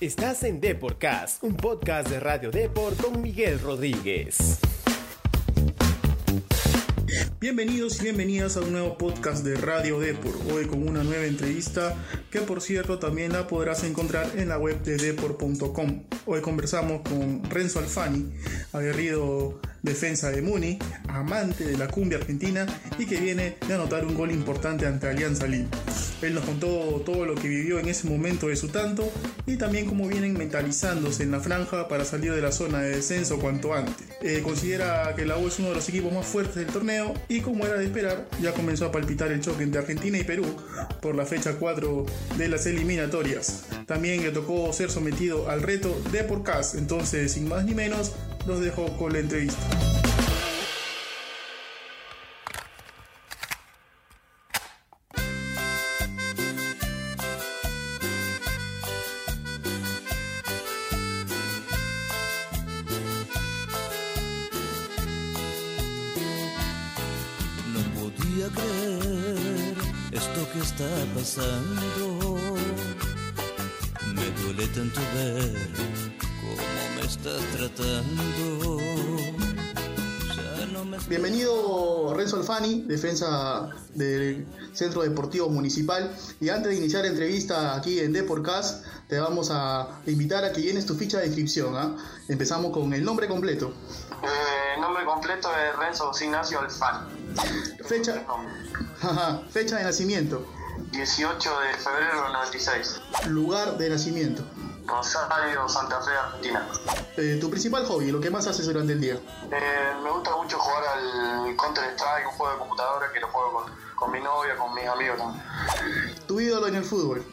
Estás en Deporcast, un podcast de Radio Deport con Miguel Rodríguez. Bienvenidos y bienvenidas a un nuevo podcast de Radio Deport. Hoy con una nueva entrevista que por cierto también la podrás encontrar en la web de deport.com. Hoy conversamos con Renzo Alfani, aguerrido defensa de Muni, amante de la cumbia argentina y que viene de anotar un gol importante ante Alianza Lima. Él nos contó todo lo que vivió en ese momento de su tanto y también cómo vienen mentalizándose en la franja para salir de la zona de descenso cuanto antes. Eh, considera que la U es uno de los equipos más fuertes del torneo y como era de esperar, ya comenzó a palpitar el choque entre Argentina y Perú por la fecha 4 de las eliminatorias. También le tocó ser sometido al reto de Porcast, entonces sin más ni menos, los dejo con la entrevista. No podía creer Me duele tanto ver cómo me estás tratando. Bienvenido Renzo Alfani, defensa del Centro Deportivo Municipal. Y antes de iniciar la entrevista aquí en Deporcast, te vamos a invitar a que llenes tu ficha de inscripción. ¿ah? Empezamos con el nombre completo. Eh, nombre completo es Renzo Ignacio Alfani. Fecha, Ajá, fecha de nacimiento, 18 de febrero del 96. lugar de nacimiento, Rosario, Santa Fe, Argentina. Eh, tu principal hobby, lo que más haces durante el día. Eh, me gusta mucho jugar al Counter Strike, un juego de computadora que lo juego con, con mi novia, con mis amigos también. Tu ídolo en el fútbol.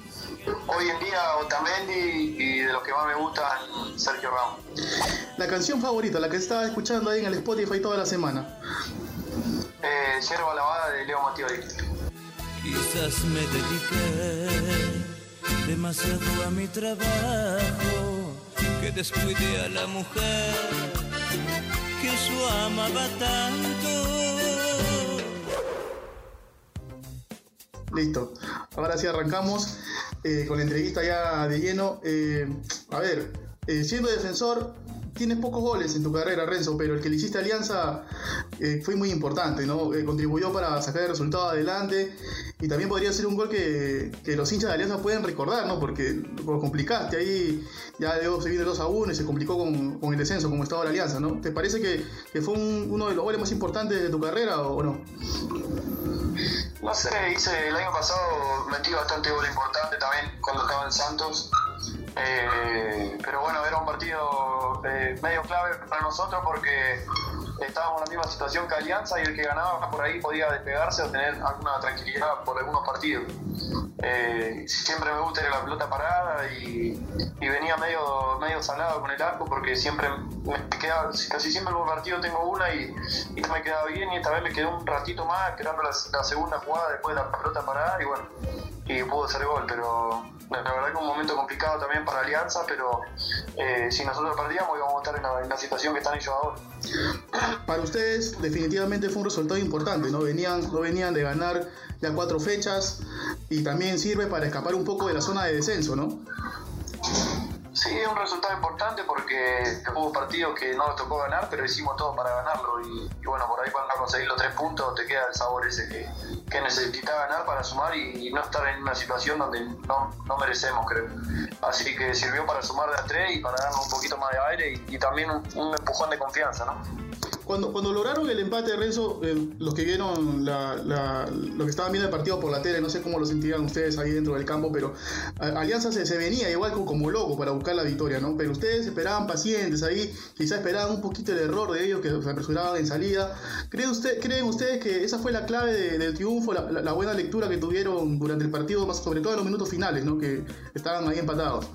Hoy en día Otamendi y de los que más me gustan Sergio Ramos. La canción favorita, la que estaba escuchando ahí en el Spotify toda la semana. Eh, Yerba Lavada de Leo Mattioli. Quizás me dediqué demasiado a mi trabajo, que descuide a la mujer que yo amaba tanto. Listo. Ahora sí arrancamos eh, con la entrevista ya de lleno. Eh, a ver, eh, siendo defensor, tienes pocos goles en tu carrera, Renzo, pero el que le hiciste alianza fue muy importante, ¿no? Contribuyó para sacar el resultado adelante y también podría ser un gol que, los hinchas de alianza pueden recordar, ¿no? Porque lo complicaste ahí, ya luego se viene 2 a 1 y se complicó con, el descenso, como estaba la alianza, ¿no? ¿Te parece que, fue un- uno de los goles más importantes de tu carrera o no? No sé, hice el año pasado metí bastante gol importante también cuando estaba en Santos. Eh, pero bueno, era un partido eh, medio clave para nosotros porque estábamos en la misma situación que Alianza y el que ganaba por ahí podía despegarse o tener alguna tranquilidad por algunos partidos. Eh, siempre me gusta ir a la pelota parada y, venía medio, medio salado con el arco porque siempre me quedaba, casi siempre en los partidos tengo una y, y no me quedaba bien y esta vez me quedé un ratito más esperando la, segunda jugada después de la pelota parada y bueno, y pudo hacer gol, pero la la verdad que un momento complicado también para Alianza, pero eh, si nosotros perdíamos íbamos a estar en la, en la situación que están ellos ahora. Para ustedes definitivamente fue un resultado importante, ¿no? Venían, no venían de ganar ya cuatro fechas y también sirve para escapar un poco de la zona de descenso, ¿no? Sí, es un resultado importante porque hubo partidos que no nos tocó ganar, pero hicimos todo para ganarlo. Y, bueno, por ahí cuando conseguís los tres puntos te queda el sabor ese que, que necesitas ganar para sumar y, no estar en una situación donde no, merecemos, creo. Así que sirvió para sumar de a tres y para darnos un poquito más de aire y, también un empujón de confianza, ¿no? Cuando, cuando lograron el empate, Renzo, eh, los que vieron la, la- lo que estaban viendo el partido por la tele, no sé cómo lo sentían ustedes ahí dentro del campo, pero a- Alianza se, se venía igual como, como loco para buscar la victoria, ¿no? Pero ustedes esperaban pacientes ahí, quizás esperaban un poquito el error de ellos que se apresuraban en salida. ¿Creen, usted, ¿creen ustedes que esa fue la clave de- del triunfo, la- la buena lectura que tuvieron durante el partido, más sobre todo en los minutos finales, ¿no? Que estaban ahí empatados.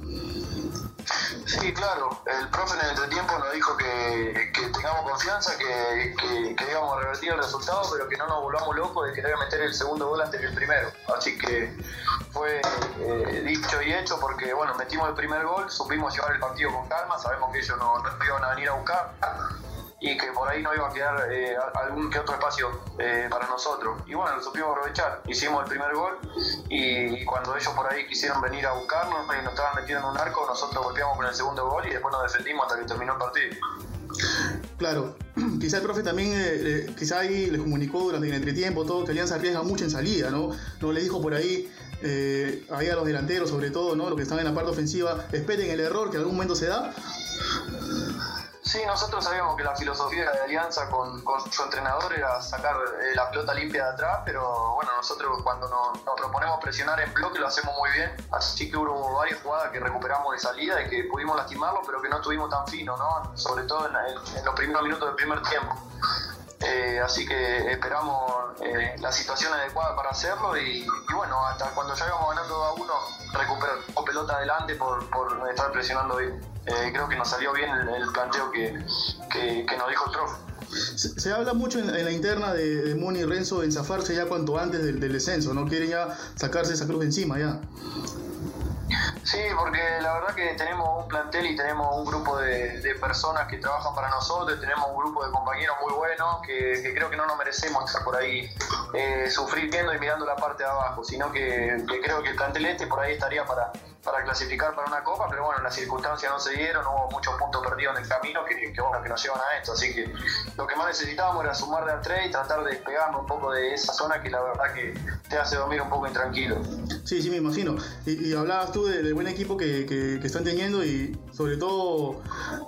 Sí, claro. El profe en el entretiempo nos dijo que, tengamos confianza, que, que, que íbamos a revertir el resultado, pero que no nos volvamos locos de querer meter el segundo gol antes que el primero. Así que fue eh, dicho y hecho porque, bueno, metimos el primer gol, supimos llevar el partido con calma, sabemos que ellos no, no iban a venir a buscar. Y que por ahí no iba a quedar eh, algún que otro espacio eh, para nosotros. Y bueno, lo supimos aprovechar. Hicimos el primer gol y cuando ellos por ahí quisieron venir a buscarnos y nos estaban metiendo en un arco, nosotros golpeamos con el segundo gol y después nos defendimos hasta que terminó el partido. Claro, quizá el profe también, eh, quizá ahí les comunicó durante el entretiempo todo que Alianza arriesga mucho en salida, ¿no? No le dijo por ahí, ahí a los delanteros sobre todo, ¿no? Los que están en la parte ofensiva, esperen el error que en algún momento se da Sí, nosotros sabíamos que la filosofía de Alianza con, su entrenador era sacar eh, la pelota limpia de atrás, pero bueno, nosotros cuando nos, proponemos presionar en bloque lo hacemos muy bien, así que hubo varias jugadas que recuperamos de salida y que pudimos lastimarlo, pero que no estuvimos tan finos, ¿no? sobre todo en, los primeros minutos del primer tiempo. Eh, así que esperamos eh, la situación adecuada para hacerlo y, bueno, hasta cuando ya íbamos ganando a uno, recuperamos pelota adelante por, por estar presionando bien. Eh, creo que nos salió bien el, planteo que, nos dijo el profe. Se, habla mucho en, la interna de, de, Muni y Renzo en zafarse ya cuanto antes del, del, descenso, ¿no? Quieren ya sacarse esa cruz encima ya. Sí, porque la verdad que tenemos un plantel y tenemos un grupo de, personas que trabajan para nosotros, tenemos un grupo de compañeros muy buenos que, creo que no nos merecemos por ahí eh, sufriendo y mirando la parte de abajo, sino que, creo que el plantel este por ahí estaría para, para clasificar para una copa, pero bueno, las circunstancias no se dieron, hubo muchos puntos perdidos en el camino que, que, bueno, que nos llevan a esto, así que lo que más necesitábamos era sumar de a tres y tratar de despegarnos un poco de esa zona que la verdad que te hace dormir un poco intranquilo. Sí, sí, me imagino. Y, hablabas tú del buen equipo que, que, están teniendo y sobre todo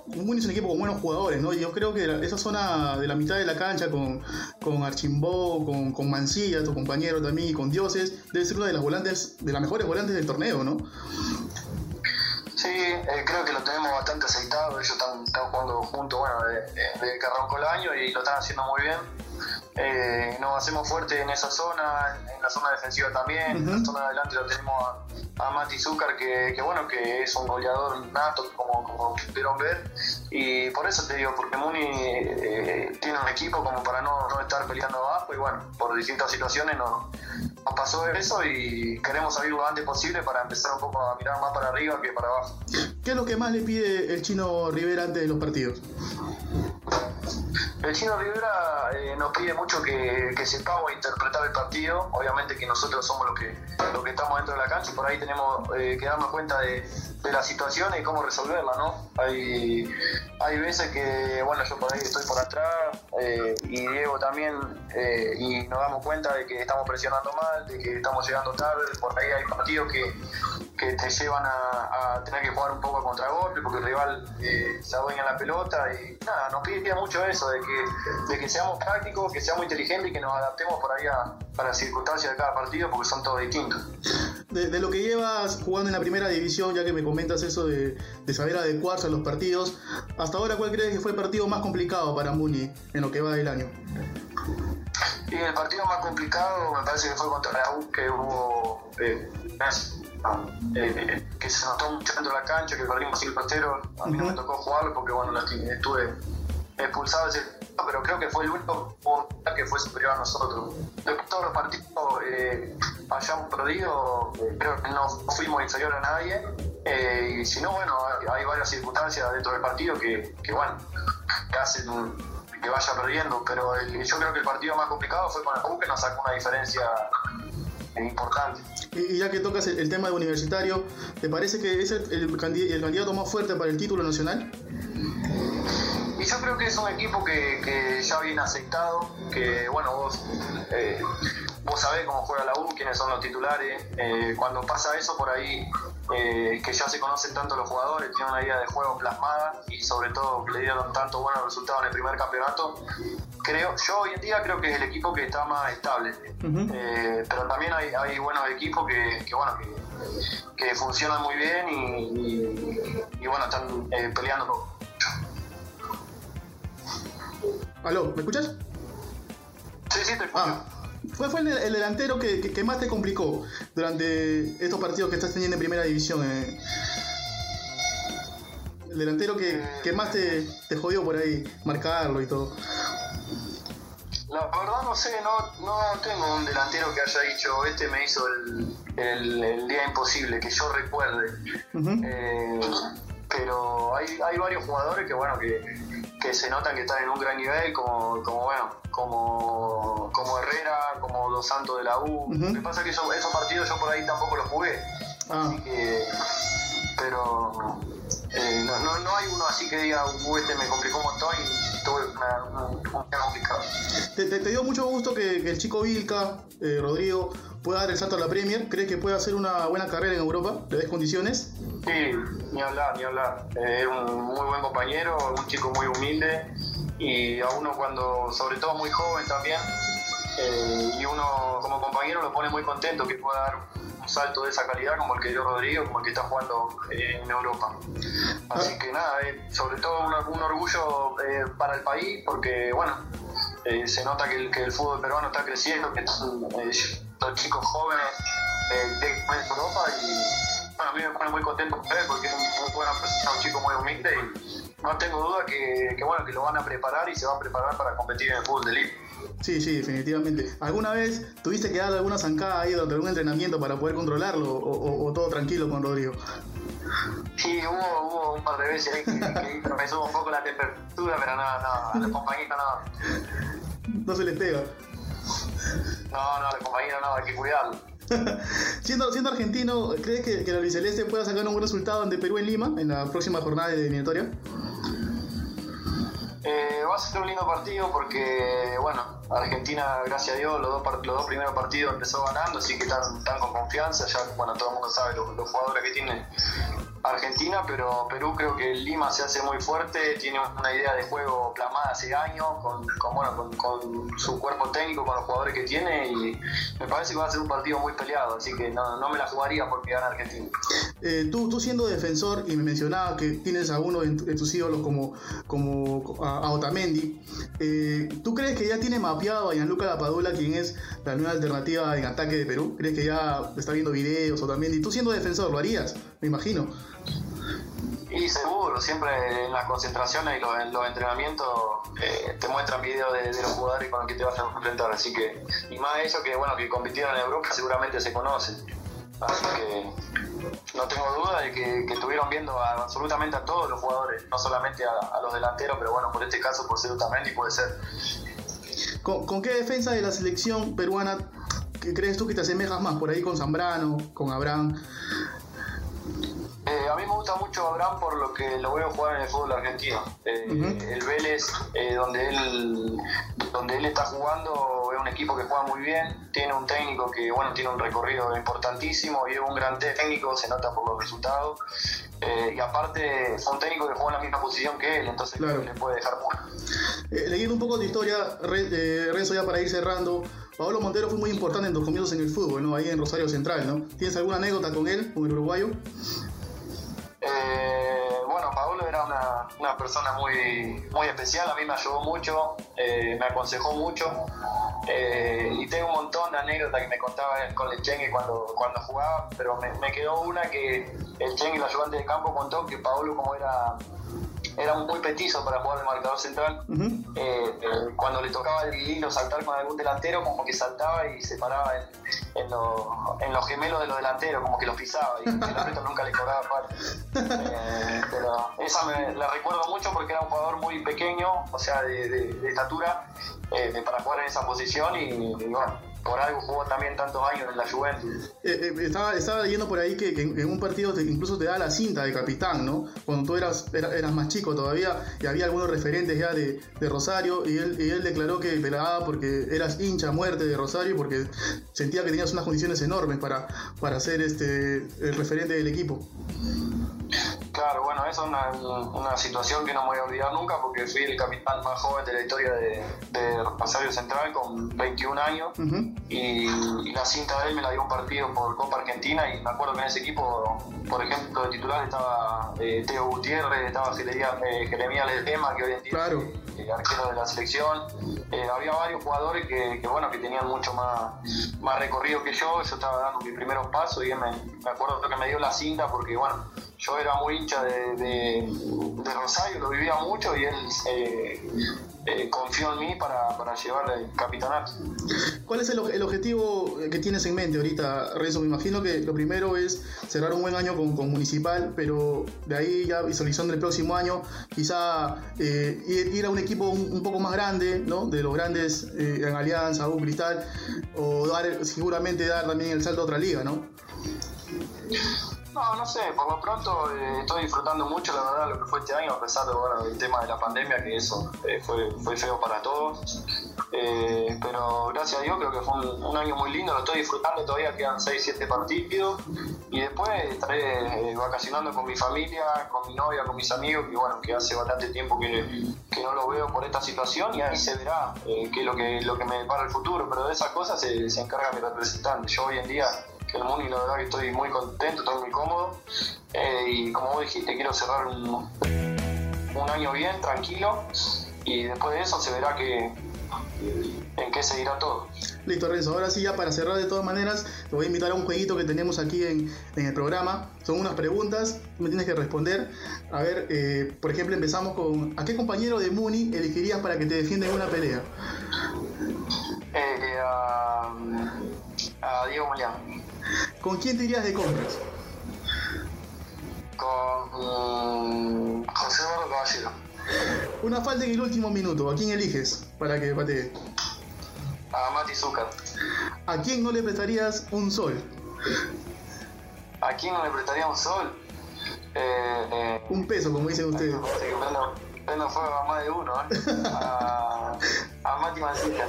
un es un equipo con buenos jugadores, ¿no? Yo creo que esa zona de la mitad de la cancha con, con Archimbó, con, con Mancilla, tu compañero también, y con Dioses, debe ser una de las volantes, de las mejores volantes del torneo, ¿no? Sí, eh, creo que lo tenemos bastante aceitado. Ellos están, jugando juntos, bueno, desde que arrancó el año y lo están haciendo muy bien. Eh, nos hacemos fuerte en esa zona, en la zona defensiva también. En la zona de adelante lo tenemos a, a Mati Zúcar, que, bueno, que es un goleador nato, como, como pudieron ver. Y por eso te digo, porque Muni eh, tiene un equipo como para no, no, estar peleando abajo. Y bueno, por distintas situaciones nos, nos pasó eso y queremos salir lo antes posible para empezar un poco a mirar más para arriba que para abajo. ¿Qué es lo que más le pide el chino Rivera antes de los partidos? El chino Rivera eh, nos pide mucho que, sepamos interpretar el partido. Obviamente que nosotros somos los que, lo que estamos dentro de la cancha y por ahí tenemos eh, que darnos cuenta de, la situación y cómo resolverla, ¿no? Hay, hay veces que, bueno, yo por ahí estoy por atrás eh, y Diego también y nos damos cuenta de que estamos presionando mal, de que estamos llegando tarde. Por ahí hay partidos que, que te llevan a, tener que jugar un poco a contragolpe porque el rival se adueña la pelota y nada, nos pide mucho eso, de que, de que seamos prácticos, que seamos inteligentes y que nos adaptemos por ahí a, las circunstancias de cada partido porque son todos distintos. De, lo que llevas jugando en la primera división, ya que me comentas eso de, saber adecuarse a los partidos, hasta ahora, ¿cuál crees que fue el partido más complicado para Muni en lo que va del año? Y el partido más complicado me parece que fue contra la U, que hubo. Eh, eh, que se notó mucho dentro de la cancha, que perdimos 5 0 A mí no me tocó jugarlo porque bueno, estuve expulsado ese pero creo que fue el único que fue superior a nosotros. Después todos los partidos eh, hayamos perdido, eh, creo que no fuimos inferior a nadie. Eh, y si no, bueno, hay, varias circunstancias dentro del partido que, que bueno, que hacen que vaya perdiendo. Pero yo creo que el partido más complicado fue con el U, que nos sacó una diferencia importante. Y ya que tocas el, tema de universitario, ¿te parece que es el, el, candidato más fuerte para el título nacional? Y yo creo que es un equipo que, que ya viene aceptado, que bueno, vos, eh, vos sabés cómo juega la U, quiénes son los titulares. Eh, cuando pasa eso por ahí, eh, que ya se conocen tanto los jugadores, tienen una idea de juego plasmada y sobre todo le dieron tanto buenos resultados en el primer campeonato, creo, yo hoy en día creo que es el equipo que está más estable. pero también hay, hay buenos equipos que, que bueno, que, que, funcionan muy bien y, y bueno, están peleando Aló, ¿me escuchas? Sí, sí, te escucho. Ah, ¿Cuál fue el, delantero que, más te complicó durante estos partidos que estás teniendo en primera división? Eh? El delantero que, más te, jodió por ahí, marcarlo y todo. La verdad no sé, no, no tengo un delantero que haya dicho, este me hizo el, día imposible, que yo recuerde. pero hay, hay varios jugadores que, bueno, que, que se notan que están en un gran nivel, como, como bueno, como, como Herrera, como Dos Santos de la U. Lo que pasa es que esos, esos partidos yo por ahí tampoco los jugué. Ah. Así que, pero eh, no, no, no hay uno así que diga, uh, este me complicó un montón y tuve una, un, día complicado. ¿Te, te, te dio mucho gusto que, que el chico Vilca, eh, Rodrigo, pueda dar el salto a la Premier? ¿Crees que puede hacer una buena carrera en Europa? ¿Le ves condiciones? Sí, ni hablar, ni hablar. Eh, Es un muy buen compañero, un chico muy humilde y a uno cuando, sobre todo muy joven también, eh, y uno como compañero lo pone muy contento que pueda dar salto de esa calidad como el que dio Rodrigo, como el que está jugando eh, en Europa. Así que nada, eh, sobre todo un, orgullo eh, para el país porque, bueno, se nota que el, fútbol peruano está creciendo, que están los chicos jóvenes de Europa y bueno, a mí me pone muy contento con él porque es un, muy buena persona, un chico muy humilde y no tengo duda que, que, bueno, que lo van a preparar y se va a preparar para competir en el fútbol de elite. Sí, sí, definitivamente. ¿Alguna vez tuviste que darle alguna zancada ahí durante algún entrenamiento para poder controlarlo o, o- o todo tranquilo con Rodrigo? Sí, hubo, hubo un par de veces ahí que, que me subo un poco la temperatura, pero no, no, a los compañeros no. No se les pega. No, no, a los compañeros no, hay que cuidarlo. Siendo, siendo argentino, ¿crees que, que la albiceleste pueda sacar un buen resultado ante Perú en Lima en la próxima jornada de eliminatoria? Eh, va a ser un lindo partido porque, bueno, Argentina, gracias a Dios, los dos, los dos primeros partidos empezó ganando, así que están, con confianza. Ya, bueno, todo el mundo sabe los jugadores que tiene Argentina, pero Perú creo que Lima se hace muy fuerte, tiene una idea de juego plasmada hace años, con, bueno, con, su cuerpo técnico, con los jugadores que tiene, y me parece que va a ser un partido muy peleado, así que no, me la jugaría porque gana Argentina. Eh, tú, tú siendo defensor y me mencionaba que tienes a uno de, tu- de tus ídolos como, como a, Otamendi, eh, ¿tú crees que ya tiene mapeado a Gianluca Lapadula, quien es la nueva alternativa en ataque de Perú? ¿Crees que ya está viendo videos Otamendi? Tú siendo defensor, ¿lo harías? Me imagino. Y seguro, siempre en las concentraciones y los, en los entrenamientos eh, te muestran videos de, de los jugadores con los que te vas a enfrentar, así que, y más de eso que bueno, que compitieron en Europa seguramente se conocen. Así que no tengo duda de que, que estuvieron viendo a- absolutamente a todos los jugadores, no solamente a, a los delanteros, pero bueno, por este caso por ser Otamendi puede ser. ¿Con, con qué defensa de la selección peruana crees tú que te asemejas más? Por ahí con Zambrano, con Abraham. Gusta mucho Abraham por lo que lo veo jugar en el fútbol argentino. Eh. El Vélez, eh, donde él donde él está jugando, es un equipo que juega muy bien, tiene un técnico que bueno tiene un recorrido importantísimo y es un gran técnico, se nota por los resultados. Eh, y aparte fue un técnico que juega en la misma posición que él, entonces Claro. le puede dejar. Eh, leyendo un poco de historia, Re- Renzo, ya para ir cerrando, Pablo Montero fue muy importante en tus comienzos en el fútbol, ¿no? Ahí en Rosario Central, ¿no? ¿Tienes alguna anécdota con él, con el uruguayo? Eh, bueno, Paolo era una, una persona muy, muy especial, a mí me ayudó mucho, eh, me aconsejó mucho eh, y tengo un montón de anécdotas que me contaba él con el Chengue cuando, cuando jugaba, pero me, me quedó una que el Chengue, el ayudante de campo, contó que Paolo como era, era muy petizo para jugar de marcador central, eh, eh, cuando le tocaba el hilo saltar con algún delantero, como que saltaba y se paraba en, en, los- en los gemelos de los delanteros, como que los pisaba y el árbitro nunca le cobraba parte. Eh, pero esa me la recuerdo mucho porque era un jugador muy pequeño, o sea, de, de- de estatura, eh, para jugar en esa posición y, y bueno, por algo jugó también tantos años en la Juventus. Eh, eh, estaba, estaba leyendo por ahí que, en un partido te- incluso te da la cinta de capitán, ¿no? Cuando tú eras, era- eras más chico todavía y había algunos referentes ya de, de Rosario y él, y él declaró que te la daba porque eras hincha muerte de Rosario porque sentía que tenías unas condiciones enormes para, para ser este, el referente del equipo. Claro, bueno, eso es una, una situación que no me voy a olvidar nunca porque fui el capitán más joven de la historia de, de Rosario Central con 21 años y, y la cinta de él me la dio un partido por Copa Argentina y me acuerdo que en ese equipo, por ejemplo, de titular estaba eh, Teo Gutiérrez, estaba Jeremías, eh, que hoy en día Claro. es eh, arquero de la selección. Eh, había varios jugadores que, que, bueno, que tenían mucho más, más recorrido que yo, yo estaba dando mis primeros pasos y él me, me acuerdo que me dio la cinta porque, bueno, yo era muy hincha de, de, Rosario, lo vivía mucho y él eh, eh, confió en mí para, para llevar el capitanato. ¿Cuál es el, el, objetivo que tienes en mente ahorita, Renzo? Me imagino que lo primero es cerrar un buen año con, con Municipal, pero de ahí ya visualizando el próximo año, quizá eh, ir, a un equipo un, poco más grande, ¿no? De los grandes en Alianza, U Cristal, o dar, seguramente dar también el salto a otra liga, ¿no? No, no sé, por lo pronto eh, estoy disfrutando mucho, la verdad, lo que fue este año, a pesar de, bueno, del tema de la pandemia, que eso eh, fue, fue feo para todos. Eh, pero gracias a Dios creo que fue un, año muy lindo, lo estoy disfrutando, todavía quedan 6, 7 partidos y después estaré vacacionando con mi familia, con mi novia, con mis amigos, que bueno, que hace bastante tiempo que, que no lo veo por esta situación y ahí se verá qué es lo que, lo que me depara el futuro, pero de esas cosas se, se encarga mi representante. Yo hoy en día el Muni, la verdad que estoy muy contento, estoy muy cómodo. Eh, y como vos dijiste, quiero cerrar un, un, año bien, tranquilo. Y después de eso se verá que, en qué seguirá todo. Listo, Renzo. Ahora sí, ya para cerrar de todas maneras, te voy a invitar a un jueguito que tenemos aquí en, en el programa. Son unas preguntas, me tienes que responder. A ver, eh, por ejemplo, empezamos con: ¿a qué compañero de Muni elegirías para que te defienda en una pelea? Eh, a, a Diego Molián. ¿Con quién te irías de compras? Con José Eduardo Caballero. Una falta en el último minuto. ¿A quién eliges para que patee? A Mati Zúcar. ¿A quién no le prestarías un sol? ¿A quién no le prestaría un sol? Eh, eh, un peso, como dicen ustedes. no fuego a más de uno, ¿eh? a, a Mati Mancita.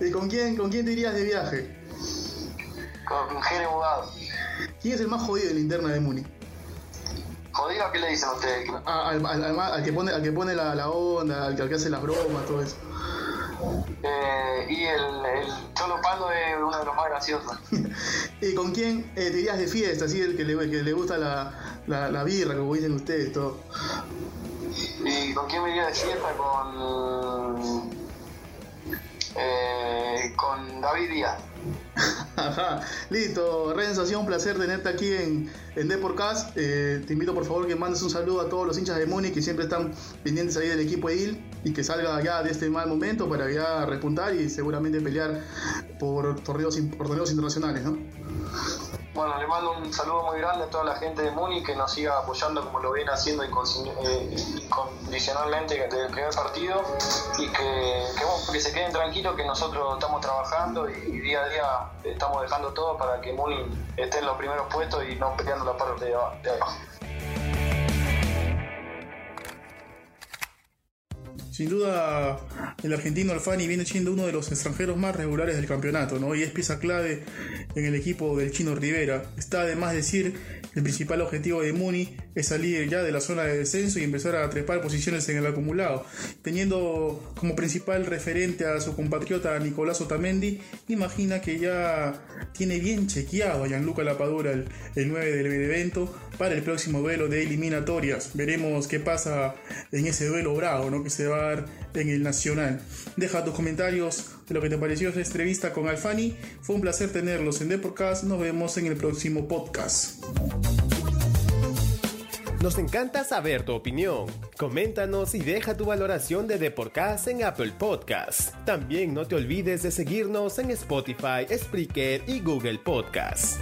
¿Y con quién, con quién te irías de viaje? Con Jere Bugado. ¿Quién es el más jodido de la interna de Muni? ¿Jodido a qué le dicen ustedes? al, al, que pone, al que pone la, la onda, al que, hace las bromas, todo eso. Eh, y el, el Cholo Palo es uno de los más graciosos. ¿Y con quién eh, te irías de fiesta? Así el que le, que le gusta la, la, la, birra, como dicen ustedes, todo. ¿Y con quién me iría de fiesta? Con. Eh, con David Díaz. Listo. Renzo, ha sido un placer tenerte aquí en, en Deporcast. Eh, te invito por favor que mandes un saludo a todos los hinchas de Muni que siempre están pendientes ahí del equipo Edil y que salga ya de este mal momento para ya repuntar y seguramente pelear por torneos, por torneos internacionales, ¿no? Bueno, le mando un saludo muy grande a toda la gente de Muni que nos siga apoyando como lo viene haciendo eh, incondicionalmente desde el primer partido y que, que, se queden tranquilos que nosotros estamos trabajando y, día a día estamos dejando todo para que Muni esté en los primeros puestos y no peleando la parte de abajo. Sin duda, el argentino Alfani viene siendo uno de los extranjeros más regulares del campeonato, ¿no? Y es pieza clave en el equipo del Chino Rivera. Está además decir el principal objetivo de Muni es salir ya de la zona de descenso y empezar a trepar posiciones en el acumulado. Teniendo como principal referente a su compatriota Nicolás Otamendi, imagina que ya tiene bien chequeado a Gianluca Lapadura el, el 9 del evento para el próximo duelo de eliminatorias. Veremos qué pasa en ese duelo bravo ¿no? que se va en el Nacional. Deja tus comentarios de lo que te pareció esta entrevista con Alfani. Fue un placer tenerlos en Deporcast. Nos vemos en el próximo podcast. Nos encanta saber tu opinión. Coméntanos y deja tu valoración de Deporcast en Apple Podcasts. También no te olvides de seguirnos en Spotify, Spreaker y Google Podcasts.